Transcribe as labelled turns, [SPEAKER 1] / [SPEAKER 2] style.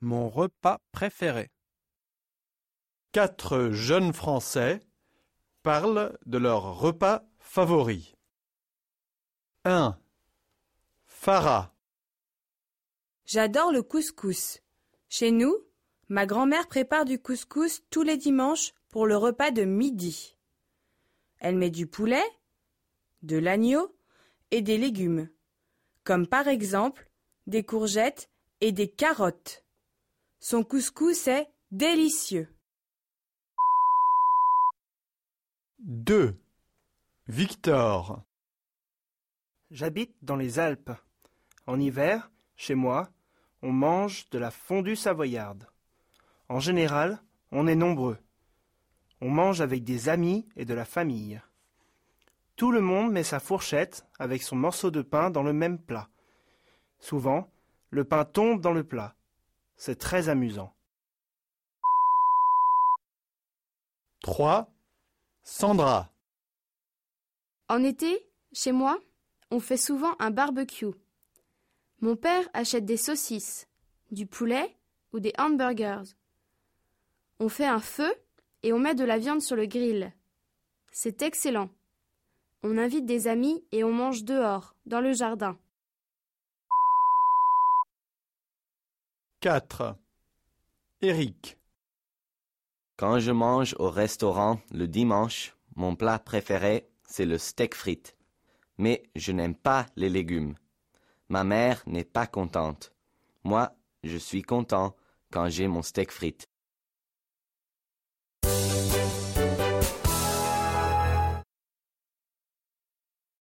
[SPEAKER 1] mon repas préféré.
[SPEAKER 2] Quatre jeunes Français parlent de leur repas favori. 1. Farah.
[SPEAKER 3] J'adore le couscous. Chez nous, ma grand-mère prépare du couscous tous les dimanches pour le repas de midi. Elle met du poulet, de l'agneau et des légumes, comme par exemple des courgettes et des carottes. Son couscous est délicieux.
[SPEAKER 2] 2. Victor.
[SPEAKER 4] J'habite dans les Alpes. En hiver, chez moi, on mange de la fondue savoyarde. En général, on est nombreux. On mange avec des amis et de la famille. Tout le monde met sa fourchette avec son morceau de pain dans le même plat. Souvent, le pain tombe dans le plat. C'est très amusant.
[SPEAKER 2] 3. Sandra.
[SPEAKER 5] En été, chez moi, on fait souvent un barbecue. Mon père achète des saucisses, du poulet ou des hamburgers. On fait un feu et on met de la viande sur le grill. C'est excellent. On invite des amis et on mange dehors, dans le jardin.
[SPEAKER 2] 4. Eric.
[SPEAKER 6] Quand je mange au restaurant le dimanche, mon plat préféré, c'est le steak frites. Mais je n'aime pas les légumes. Ma mère n'est pas contente. Moi, je suis content quand j'ai mon steak frites.